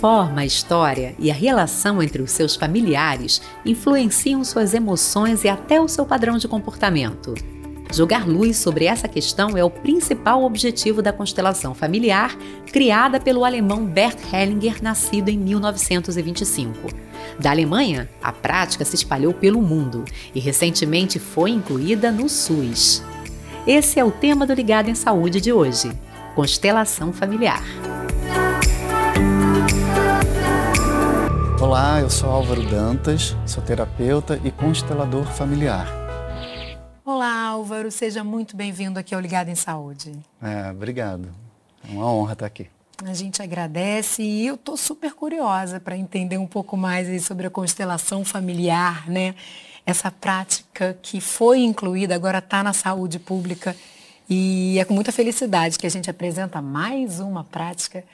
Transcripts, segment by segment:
forma a história e a relação entre os seus familiares influenciam suas emoções e até o seu padrão de comportamento. Jogar luz sobre essa questão é o principal objetivo da constelação familiar, criada pelo alemão Bert Hellinger, nascido em 1925. Da Alemanha, a prática se espalhou pelo mundo e recentemente foi incluída no SUS. Esse é o tema do Ligado em Saúde de hoje: constelação familiar. Olá, eu sou Álvaro Dantas, sou terapeuta e constelador familiar. Olá, Álvaro, seja muito bem-vindo aqui ao Ligado em Saúde. É, obrigado. É uma honra estar aqui. A gente agradece e eu estou super curiosa para entender um pouco mais sobre a constelação familiar, né? Essa prática que foi incluída, agora está na saúde pública e é com muita felicidade que a gente apresenta mais uma prática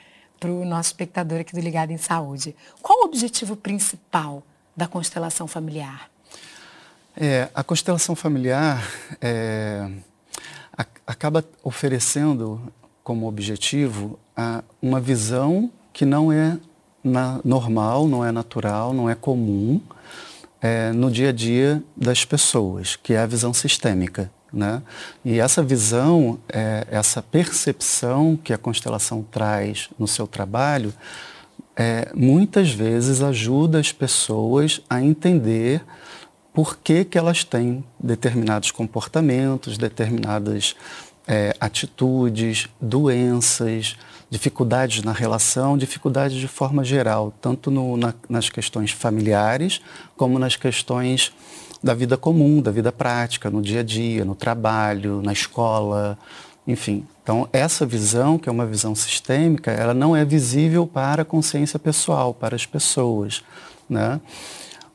para o nosso espectador aqui do Ligado em Saúde. Qual o objetivo principal da constelação familiar? É, a constelação familiar é, a, acaba oferecendo como objetivo a, uma visão que não é na, normal, não é natural, não é comum é, no dia a dia das pessoas, que é a visão sistêmica. Né? E essa visão, é, essa percepção que a constelação traz no seu trabalho, é, muitas vezes ajuda as pessoas a entender por que, que elas têm determinados comportamentos, determinadas é, atitudes, doenças, dificuldades na relação, dificuldades de forma geral, tanto no, na, nas questões familiares como nas questões da vida comum, da vida prática, no dia a dia, no trabalho, na escola, enfim. Então, essa visão, que é uma visão sistêmica, ela não é visível para a consciência pessoal, para as pessoas, né?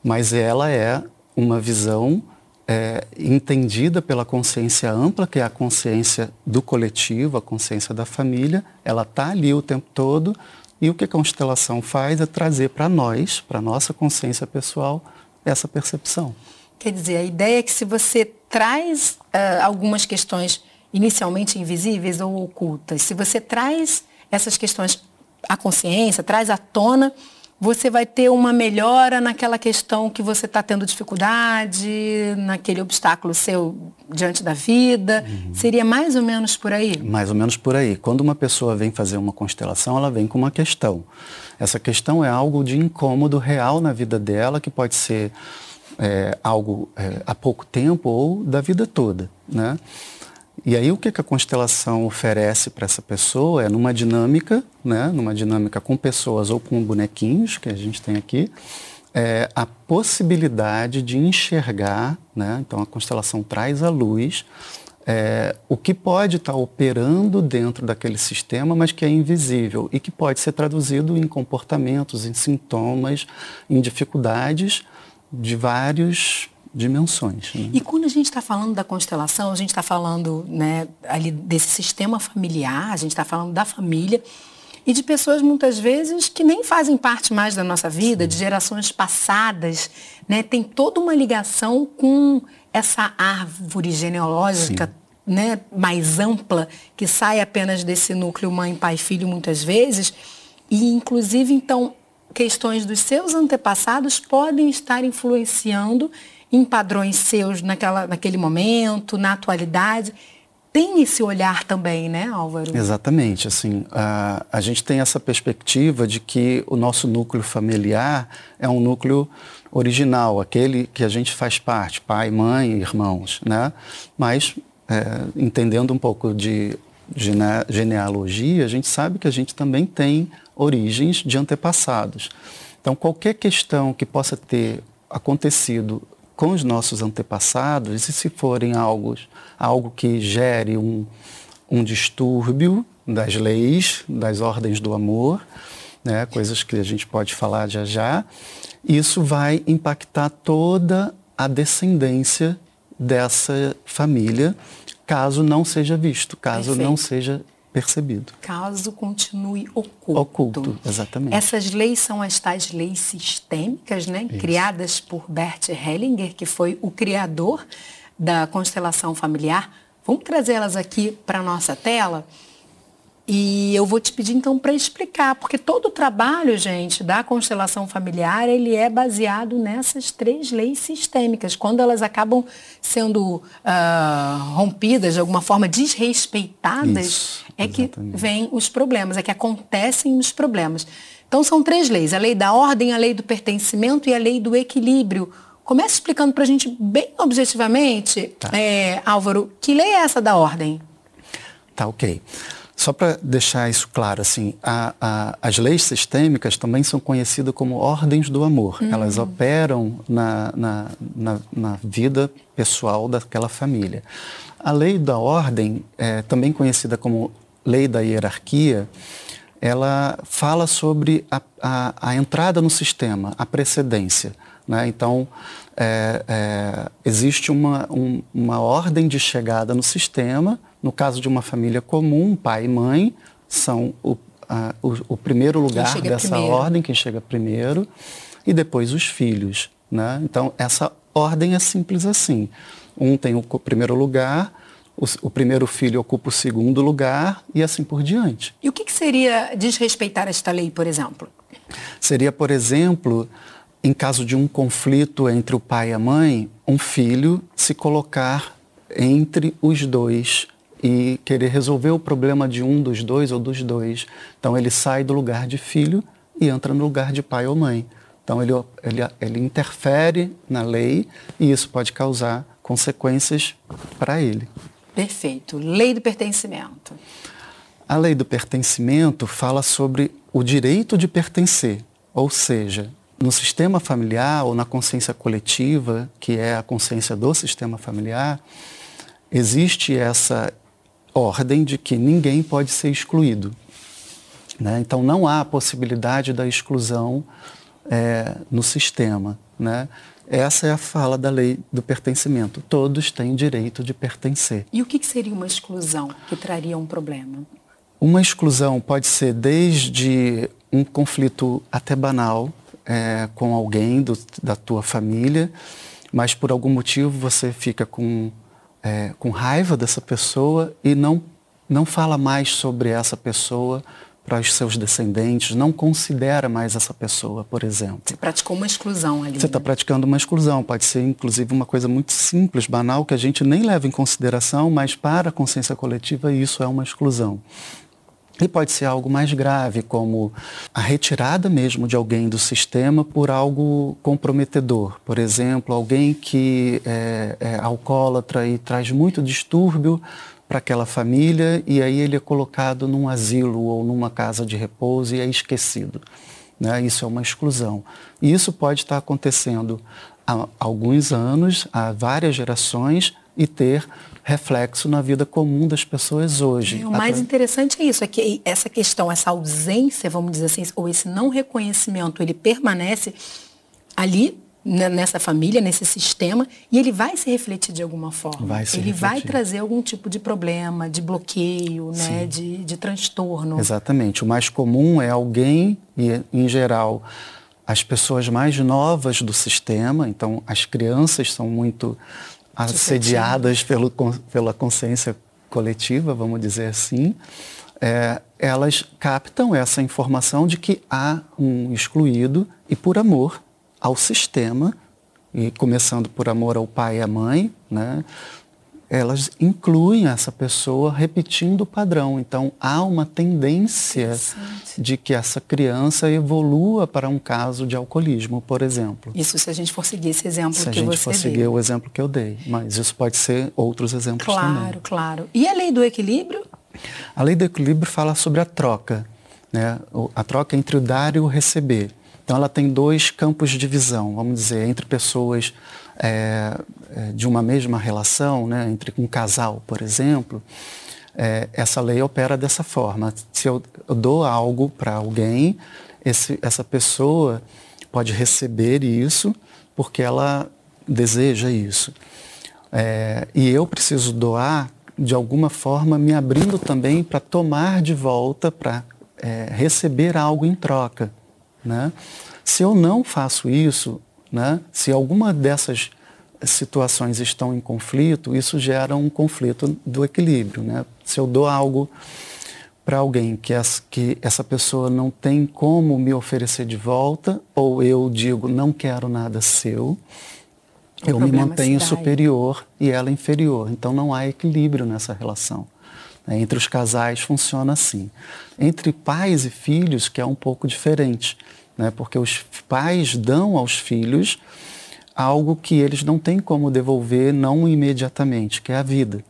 Mas ela é uma visão é, entendida pela consciência ampla, que é a consciência do coletivo, a consciência da família, ela está ali o tempo todo, e o que a constelação faz é trazer para nós, para a nossa consciência pessoal, essa percepção. Quer dizer, a ideia é que se você traz uh, algumas questões inicialmente invisíveis ou ocultas, se você traz essas questões à consciência, traz à tona, você vai ter uma melhora naquela questão que você está tendo dificuldade, naquele obstáculo seu diante da vida. Uhum. Seria mais ou menos por aí? Mais ou menos por aí. Quando uma pessoa vem fazer uma constelação, ela vem com uma questão. Essa questão é algo de incômodo real na vida dela, que pode ser é, algo é, há pouco tempo ou da vida toda. Né? E aí o que, a constelação oferece para essa pessoa é numa dinâmica, né, numa dinâmica com pessoas ou com bonequinhos, que a gente tem aqui, é, a possibilidade de enxergar, né, então a constelação traz à luz é, o que pode estar tá operando dentro daquele sistema, mas que é invisível e que pode ser traduzido em comportamentos, em sintomas, em dificuldades de vários dimensões. Né? E quando a gente está falando da constelação, a gente está falando né, ali desse sistema familiar, a gente está falando da família e de pessoas muitas vezes que nem fazem parte mais da nossa vida, Sim. de gerações passadas, né? Tem toda uma ligação com essa árvore genealógica né, mais ampla que sai apenas desse núcleo mãe, pai, filho muitas vezes e inclusive então questões dos seus antepassados podem estar influenciando em padrões seus naquela, naquele momento, na atualidade. Tem esse olhar também, né, Álvaro? Exatamente. Assim, a, a gente tem essa perspectiva de que o nosso núcleo familiar é um núcleo original, aquele que a gente faz parte, pai, mãe, irmãos, né? Mas, é, entendendo um pouco de genealogia, a gente sabe que a gente também tem origens de antepassados. Então, qualquer questão que possa ter acontecido com os nossos antepassados, e se forem algo, algo que gere um, um distúrbio das leis, das ordens do amor, né, coisas que a gente pode falar já já, isso vai impactar toda a descendência dessa família, caso não seja visto, caso Perfeito. não seja percebido. Caso continue oculto. Oculto, exatamente. Essas leis são as tais leis sistêmicas, né? Criadas por Bert Hellinger, que foi o criador da constelação familiar. Vamos trazê-las aqui para a nossa tela. E eu vou te pedir então para explicar, porque todo o trabalho, gente, da constelação familiar, ele é baseado nessas três leis sistêmicas. Quando elas acabam sendo uh, rompidas, de alguma forma desrespeitadas, Isso, é que vêm os problemas, é que acontecem os problemas. Então são três leis: a lei da ordem, a lei do pertencimento e a lei do equilíbrio. Comece explicando para a gente bem objetivamente, tá. é, Álvaro, que lei é essa da ordem? Tá, ok. Só para deixar isso claro, assim, a, a, as leis sistêmicas também são conhecidas como ordens do amor. Uhum. Elas operam na, na, na, na, vida pessoal daquela família. A lei da ordem, é, também conhecida como lei da hierarquia, ela fala sobre a, a, a entrada no sistema, a precedência. Né? Então, é, é, existe uma, um, uma ordem de chegada no sistema no caso de uma família comum, pai e mãe são o, a, o, o primeiro lugar dessa primeiro. ordem, quem chega primeiro, e depois os filhos. Né? Então, essa ordem é simples assim. Um tem o primeiro lugar, o, o, primeiro filho ocupa o segundo lugar e assim por diante. E o que, que seria desrespeitar esta lei, por exemplo? Seria, por exemplo, em caso de um conflito entre o pai e a mãe, um filho se colocar entre os dois e querer resolver o problema de um dos dois ou dos dois. Então ele sai do lugar de filho e entra no lugar de pai ou mãe. Então ele, ele, ele interfere na lei e isso pode causar consequências para ele. Perfeito. Lei do pertencimento. A lei do pertencimento fala sobre o direito de pertencer, ou seja, no sistema familiar ou na consciência coletiva, que é a consciência do sistema familiar, existe essa ordem de que ninguém pode ser excluído. Né? Então não há possibilidade da exclusão é, no sistema. Né? Essa é a fala da lei do pertencimento. Todos têm direito de pertencer. E o que seria uma exclusão que traria um problema? Uma exclusão pode ser desde um conflito até banal é, com alguém do, da tua família, mas por algum motivo você fica com é, com raiva dessa pessoa e não, não fala mais sobre essa pessoa para os seus descendentes, não considera mais essa pessoa, por exemplo. Você praticou uma exclusão ali. Você está né? praticando uma exclusão. Pode ser, inclusive, uma coisa muito simples, banal, que a gente nem leva em consideração, mas para a consciência coletiva isso é uma exclusão. E pode ser algo mais grave, como a retirada mesmo de alguém do sistema por algo comprometedor. Por exemplo, alguém que é, é alcoólatra e traz muito distúrbio para aquela família e aí ele é colocado num asilo ou numa casa de repouso e é esquecido. Né? Isso é uma exclusão. E isso pode estar acontecendo há alguns anos, há várias gerações, e ter reflexo na vida comum das pessoas hoje. O mais interessante é isso, é que essa questão, essa ausência, vamos dizer assim, ou esse não reconhecimento, ele permanece ali né, nessa família, nesse sistema, e ele vai se refletir de alguma forma. Vai ele refletir. vai trazer algum tipo de problema, de bloqueio, né, de, de transtorno. Exatamente. O mais comum é alguém, e em geral, as pessoas mais novas do sistema, então as crianças são muito assediadas pelo, pela consciência coletiva, vamos dizer assim, é, elas captam essa informação de que há um excluído e por amor ao sistema, e começando por amor ao pai e à mãe, né, elas incluem essa pessoa repetindo o padrão. Então, há uma tendência de que essa criança evolua para um caso de alcoolismo, por exemplo. Isso se a gente for seguir esse exemplo se que você deu. Se a gente for seguir o exemplo que eu dei. Mas isso pode ser outros exemplos claro, também. Claro, claro. E a lei do equilíbrio? A lei do equilíbrio fala sobre a troca. Né? A troca entre o dar e o receber. Então, ela tem dois campos de visão, vamos dizer, entre pessoas é, é, de uma mesma relação, né, entre um casal, por exemplo, é, essa lei opera dessa forma. Se eu, eu dou algo para alguém, esse, essa pessoa pode receber isso porque ela deseja isso. É, e eu preciso doar de alguma forma, me abrindo também para tomar de volta, para é, receber algo em troca. Né? Se eu não faço isso, né? Se alguma dessas situações estão em conflito, isso gera um conflito do equilíbrio. Né? Se eu dou algo para alguém que essa, que essa pessoa não tem como me oferecer de volta, ou eu digo, não quero nada seu, o eu me mantenho superior e ela inferior. Então não há equilíbrio nessa relação. Né? Entre os casais funciona assim. Entre pais e filhos, que é um pouco diferente, né? porque os pais dão aos filhos algo que eles não têm como devolver não imediatamente, que é a vida.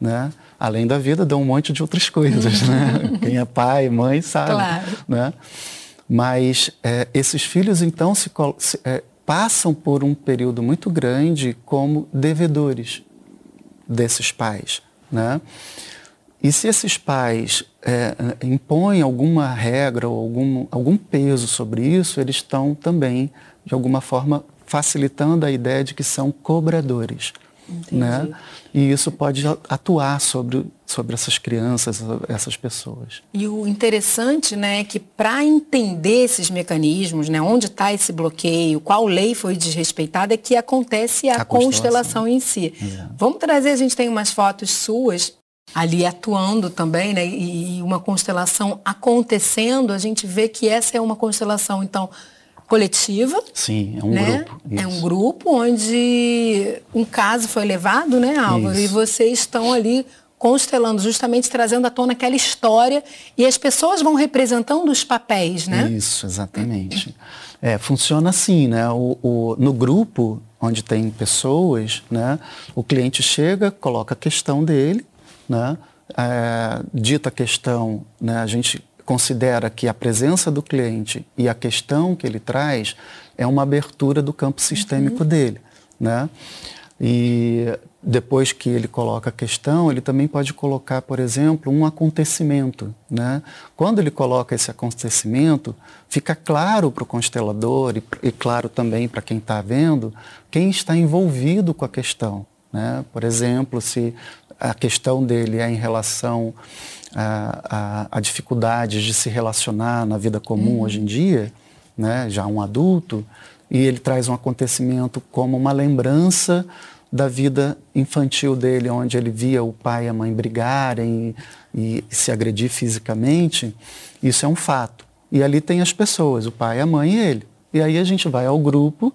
Né? Além da vida, dão um monte de outras coisas. Né? Quem é pai, mãe, sabe. Claro. Né? Mas é, esses filhos, então, se, se é, passam por um período muito grande como devedores desses pais. Né? E se esses pais é, impõem alguma regra ou algum, algum peso sobre isso, eles estão também, de alguma forma, facilitando a ideia de que são cobradores. Né? E isso pode atuar sobre, sobre essas crianças, essas pessoas. E o interessante né, é que para entender esses mecanismos, né, onde está esse bloqueio, qual lei foi desrespeitada, é que acontece a, a constelação. constelação. em si. É. Vamos trazer, a gente tem umas fotos suas ali atuando também, né? E uma constelação acontecendo, a gente vê que essa é uma constelação, então, coletiva. Sim, é um né? grupo. Isso. É um grupo onde um caso foi levado, né, Álvaro? Isso. E vocês estão ali constelando, justamente trazendo à tona aquela história e as pessoas vão representando os papéis, né? Isso, exatamente. É, funciona assim, né? O, o, no grupo onde tem pessoas, né? O cliente chega, coloca a questão dele, né? É, dita a questão, né? A gente considera que a presença do cliente e a questão que ele traz é uma abertura do campo sistêmico uhum. dele, né? E depois que ele coloca a questão, ele também pode colocar, por exemplo, um acontecimento. Né? Quando ele coloca esse acontecimento, fica claro para o constelador e, e, claro também para quem está vendo quem está envolvido com a questão. Né? Por exemplo, se a questão dele é em relação a, a, a dificuldades de se relacionar na vida comum uhum. hoje em dia, né, já um adulto, e ele traz um acontecimento como uma lembrança da vida infantil dele, onde ele via o pai e a mãe brigarem e, e se agredir fisicamente, isso é um fato. E ali tem as pessoas, o pai, a mãe e ele. E aí a gente vai ao grupo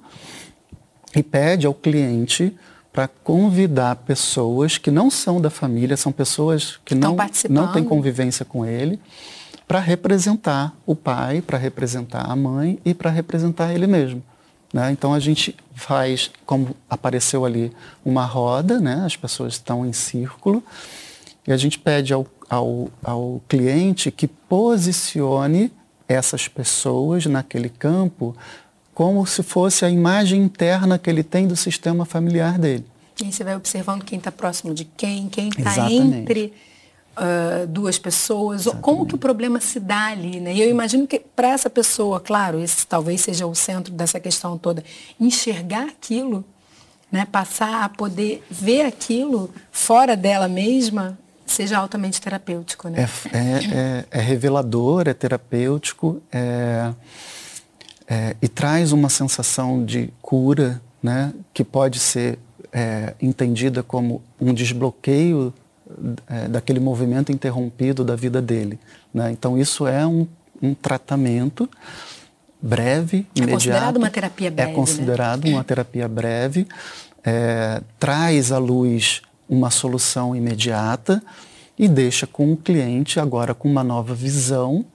e pede ao cliente para convidar pessoas que não são da família, são pessoas que não, não têm convivência com ele, para representar o pai, para representar a mãe e para representar ele mesmo. Né? Então a gente faz, como apareceu ali, uma roda, né? as pessoas estão em círculo, e a gente pede ao, ao, ao cliente que posicione essas pessoas naquele campo como se fosse a imagem interna que ele tem do sistema familiar dele. E você vai observando quem está próximo de quem, quem está entre uh, duas pessoas, Exatamente. como que o problema se dá ali, né? E eu imagino que para essa pessoa, claro, esse talvez seja o centro dessa questão toda, enxergar aquilo, né? passar a poder ver aquilo fora dela mesma, seja altamente terapêutico, né? É, é, é, é revelador, é terapêutico, é é, e traz uma sensação de cura, né, que pode ser é, entendida como um desbloqueio é, daquele movimento interrompido da vida dele. Né? Então isso é um, um tratamento breve, é imediato. É considerado uma terapia breve. É considerado né? uma terapia breve, é, traz à luz uma solução imediata e deixa com o cliente agora com uma nova visão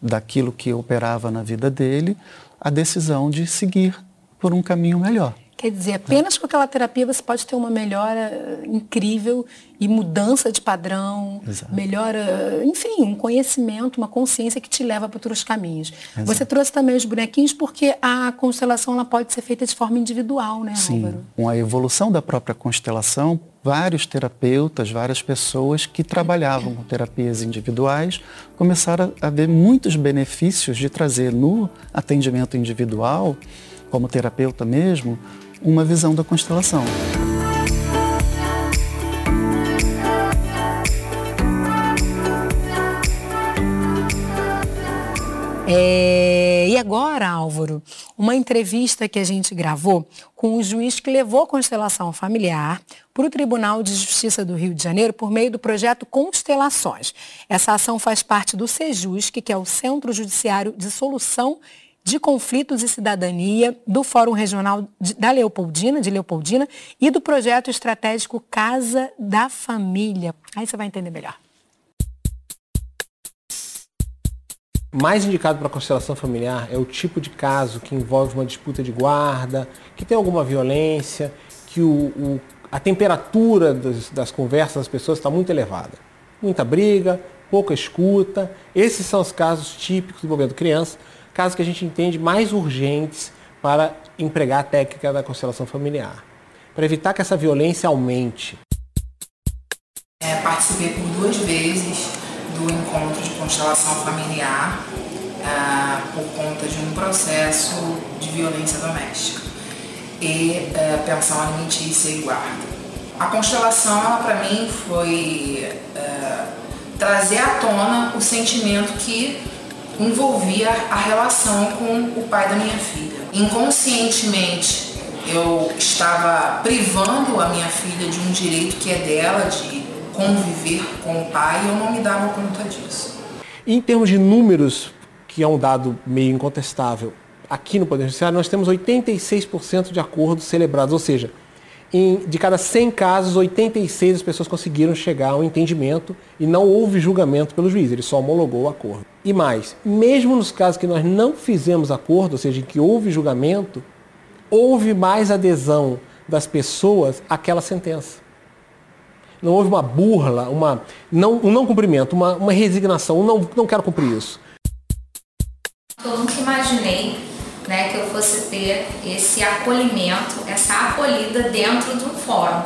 daquilo que operava na vida dele, a decisão de seguir por um caminho melhor. Quer dizer, apenas com aquela terapia você pode ter uma melhora incrível e mudança de padrão, Exato. melhora, enfim, um conhecimento, uma consciência que te leva para outros caminhos. Exato. Você trouxe também os bonequinhos porque a constelação ela pode ser feita de forma individual, né, Sim. Álvaro? Com a evolução da própria constelação, vários terapeutas, várias pessoas que trabalhavam com terapias individuais começaram a ver muitos benefícios de trazer no atendimento individual, como terapeuta mesmo, uma visão da constelação. É, e agora, Álvaro, uma entrevista que a gente gravou com o juiz que levou constelação familiar para o Tribunal de Justiça do Rio de Janeiro por meio do projeto Constelações. Essa ação faz parte do SEJUSC, que é o Centro Judiciário de Solução de Conflitos e Cidadania, do Fórum Regional da Leopoldina, de Leopoldina, e do projeto estratégico Casa da Família. Aí você vai entender melhor. Mais indicado para constelação familiar é o tipo de caso que envolve uma disputa de guarda, que tem alguma violência, que o, o, a temperatura das, das conversas das pessoas está muito elevada. Muita briga, pouca escuta. Esses são os casos típicos envolvendo crianças, casos que a gente entende mais urgentes para empregar a técnica da constelação familiar, para evitar que essa violência aumente. Constelação familiar ah, por conta de um processo de violência doméstica e ah, pensão alimentícia e guarda. A constelação, para mim, foi ah, trazer à tona o sentimento que envolvia a relação com o pai da minha filha. Inconscientemente, eu estava privando a minha filha de um direito que é dela, de conviver com o pai, eu não me dava conta disso. Em termos de números, que é um dado meio incontestável, aqui no Poder Judiciário nós temos 86% de acordos celebrados, ou seja, em, de cada 100 casos, 86 as pessoas conseguiram chegar ao entendimento e não houve julgamento pelo juiz, ele só homologou o acordo. E mais, mesmo nos casos que nós não fizemos acordo, ou seja, em que houve julgamento, houve mais adesão das pessoas àquela sentença não houve uma burla, uma, não, um não cumprimento, uma, uma resignação, um não, não quero cumprir isso. Eu nunca imaginei né, que eu fosse ter esse acolhimento, essa acolhida dentro do fórum.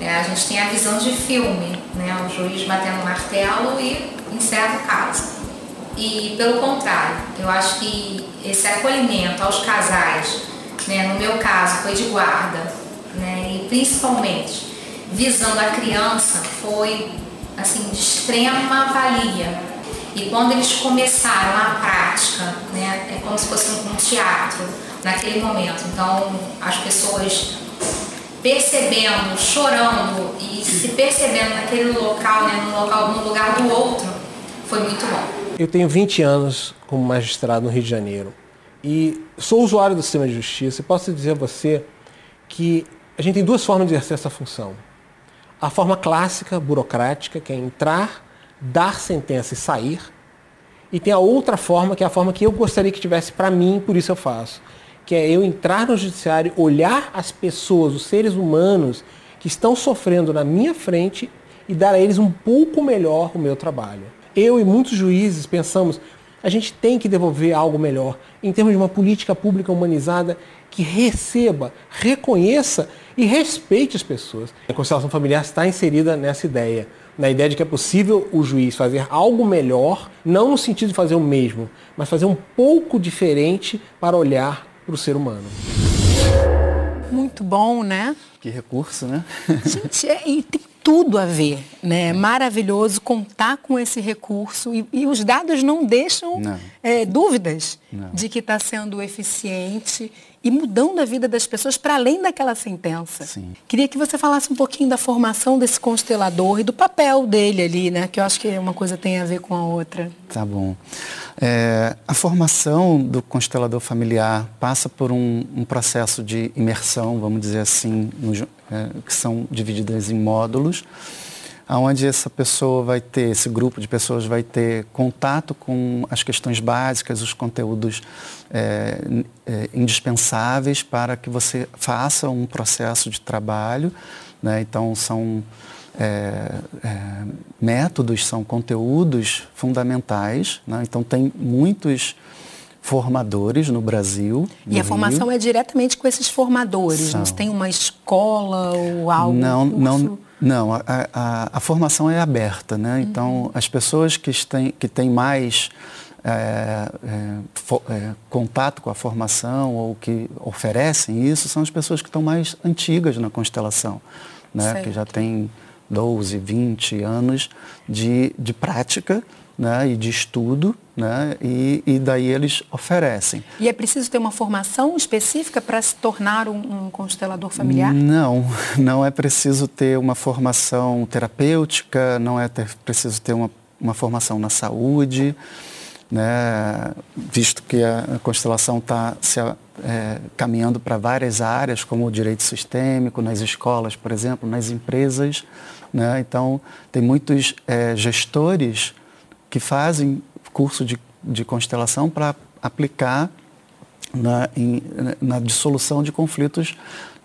É, a gente tem a visão de filme, né, o juiz batendo martelo e encerra o caso. E pelo contrário, eu acho que esse acolhimento aos casais, né, no meu caso foi de guarda, né, e principalmente visando a criança foi assim de extrema valia. E quando eles começaram a prática, né, é como se fosse um teatro naquele momento. Então as pessoas percebendo, chorando e se percebendo naquele local, né, no local, no lugar do outro, foi muito bom. Eu tenho 20 anos como magistrado no Rio de Janeiro e sou usuário do sistema de justiça e posso dizer a você que a gente tem duas formas de exercer essa função a forma clássica, burocrática, que é entrar, dar sentença e sair. E tem a outra forma, que é a forma que eu gostaria que tivesse para mim, por isso eu faço. Que é eu entrar no judiciário, olhar as pessoas, os seres humanos que estão sofrendo na minha frente e dar a eles um pouco melhor o meu trabalho. Eu e muitos juízes pensamos, a gente tem que devolver algo melhor em termos de uma política pública humanizada que receba, reconheça e respeite as pessoas. A constelação familiar está inserida nessa ideia, na ideia de que é possível o juiz fazer algo melhor, não no sentido de fazer o mesmo, mas fazer um pouco diferente para olhar para o ser humano. Muito bom, né? Que recurso, né? Gente, é, e tem tudo a ver, né? É maravilhoso contar com esse recurso e, e os dados não deixam não. É, dúvidas não. de que está sendo eficiente e mudando a vida das pessoas para além daquela sentença. Sim. Queria que você falasse um pouquinho da formação desse constelador e do papel dele ali, né? Que eu acho que uma coisa tem a ver com a outra. Tá bom. É, a formação do constelador familiar passa por um, um processo de imersão, vamos dizer assim, no, é, que são divididas em módulos onde essa pessoa vai ter, esse grupo de pessoas vai ter contato com as questões básicas, os conteúdos é, é, indispensáveis para que você faça um processo de trabalho. Né? Então, são é, é métodos, são conteúdos fundamentais. Né? Então, tem muitos formadores no Brasil. No e a formação Rio. é diretamente com esses formadores? São. Não tem uma escola ou algo? Não, não não, a, a, a, formação é aberta, né? Uhum. Então, as pessoas que têm, que têm mais é, é, fo, é, contato com a formação ou que oferecem isso são as pessoas que estão mais antigas na constelação, né? Que já têm 12, 20 anos de, de prática né, e de estudo, né, e, e, daí eles oferecem. E é preciso ter uma formação específica para se tornar um, um, constelador familiar? Não, não é preciso ter uma formação terapêutica, não é ter, preciso ter uma, uma formação na saúde, né, visto que a constelação está se é, caminhando para várias áreas, como o direito sistêmico, nas escolas, por exemplo, nas empresas. Né, então, tem muitos é, gestores que fazem curso de, de constelação para aplicar na, em, na dissolução de conflitos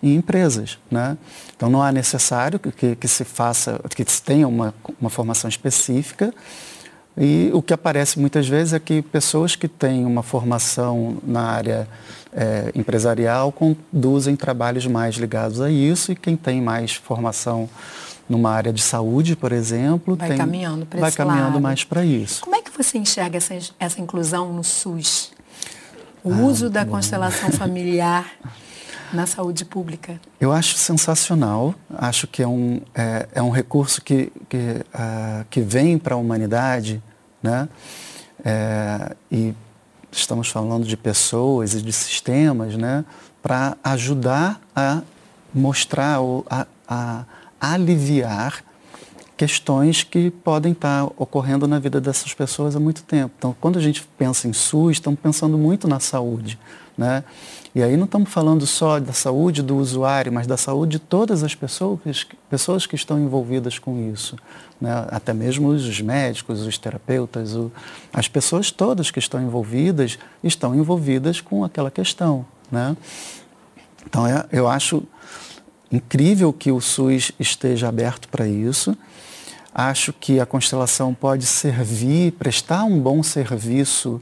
em empresas. Né? Então não é necessário que, que se faça, que se tenha uma, uma formação específica. E o que aparece muitas vezes é que pessoas que têm uma formação na área é, empresarial conduzem trabalhos mais ligados a isso e quem tem mais formação numa área de saúde, por exemplo, vai tem, caminhando vai caminhando lado. mais para isso. Como é que você enxerga essa, essa inclusão no SUS? O ah, uso da bom. constelação familiar na saúde pública? Eu acho sensacional. Acho que é um, é, é um recurso que, que, uh, que vem para a humanidade, né? É, e estamos falando de pessoas e de sistemas, né? Para ajudar a mostrar, a, a aliviar questões que podem estar ocorrendo na vida dessas pessoas há muito tempo. Então, quando a gente pensa em SUS, estamos pensando muito na saúde. Né? E aí não estamos falando só da saúde do usuário, mas da saúde de todas as pessoas, pessoas que estão envolvidas com isso. Né? Até mesmo os médicos, os terapeutas, o, as pessoas todas que estão envolvidas estão envolvidas com aquela questão. Né? Então, é, eu acho incrível que o SUS esteja aberto para isso. Acho que a constelação pode servir, prestar um bom serviço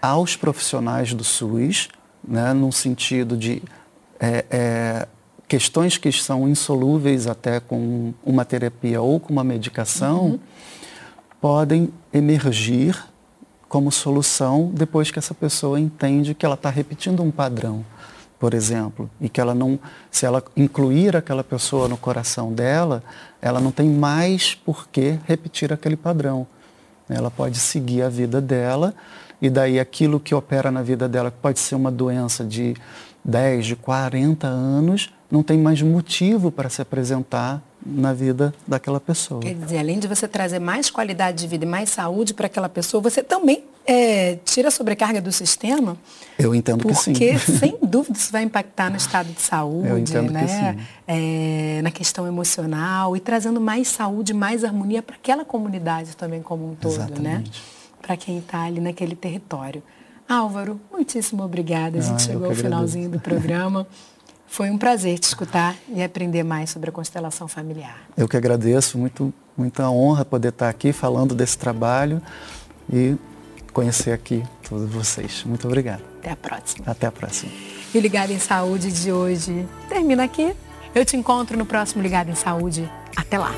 aos profissionais do SUS, né, no sentido de é, é, questões que são insolúveis até com uma terapia ou com uma medicação, uhum. podem emergir como solução depois que essa pessoa entende que ela está repetindo um padrão por exemplo, e que ela não, se ela incluir aquela pessoa no coração dela, ela não tem mais por que repetir aquele padrão. Ela pode seguir a vida dela e daí aquilo que opera na vida dela, que pode ser uma doença de 10, de 40 anos, não tem mais motivo para se apresentar na vida daquela pessoa. Quer dizer, além de você trazer mais qualidade de vida e mais saúde para aquela pessoa, você também é, tira a sobrecarga do sistema. Eu entendo que sim. Porque, sem dúvida, isso vai impactar no estado de saúde, Eu entendo né? Que sim. É, na questão emocional e trazendo mais saúde, mais harmonia para aquela comunidade também como um todo, né? Exatamente. né? Para quem está ali naquele território. Álvaro, muitíssimo obrigada. A gente ah, chegou ao finalzinho do programa. Foi um prazer te escutar e aprender mais sobre a constelação familiar. Eu que agradeço, muito, muita honra poder estar aqui falando desse trabalho e conhecer aqui todos vocês. Muito obrigado. Até a próxima. Até a próxima. E o Ligado em Saúde de hoje termina aqui. Eu te encontro no próximo Ligado em Saúde. Até lá.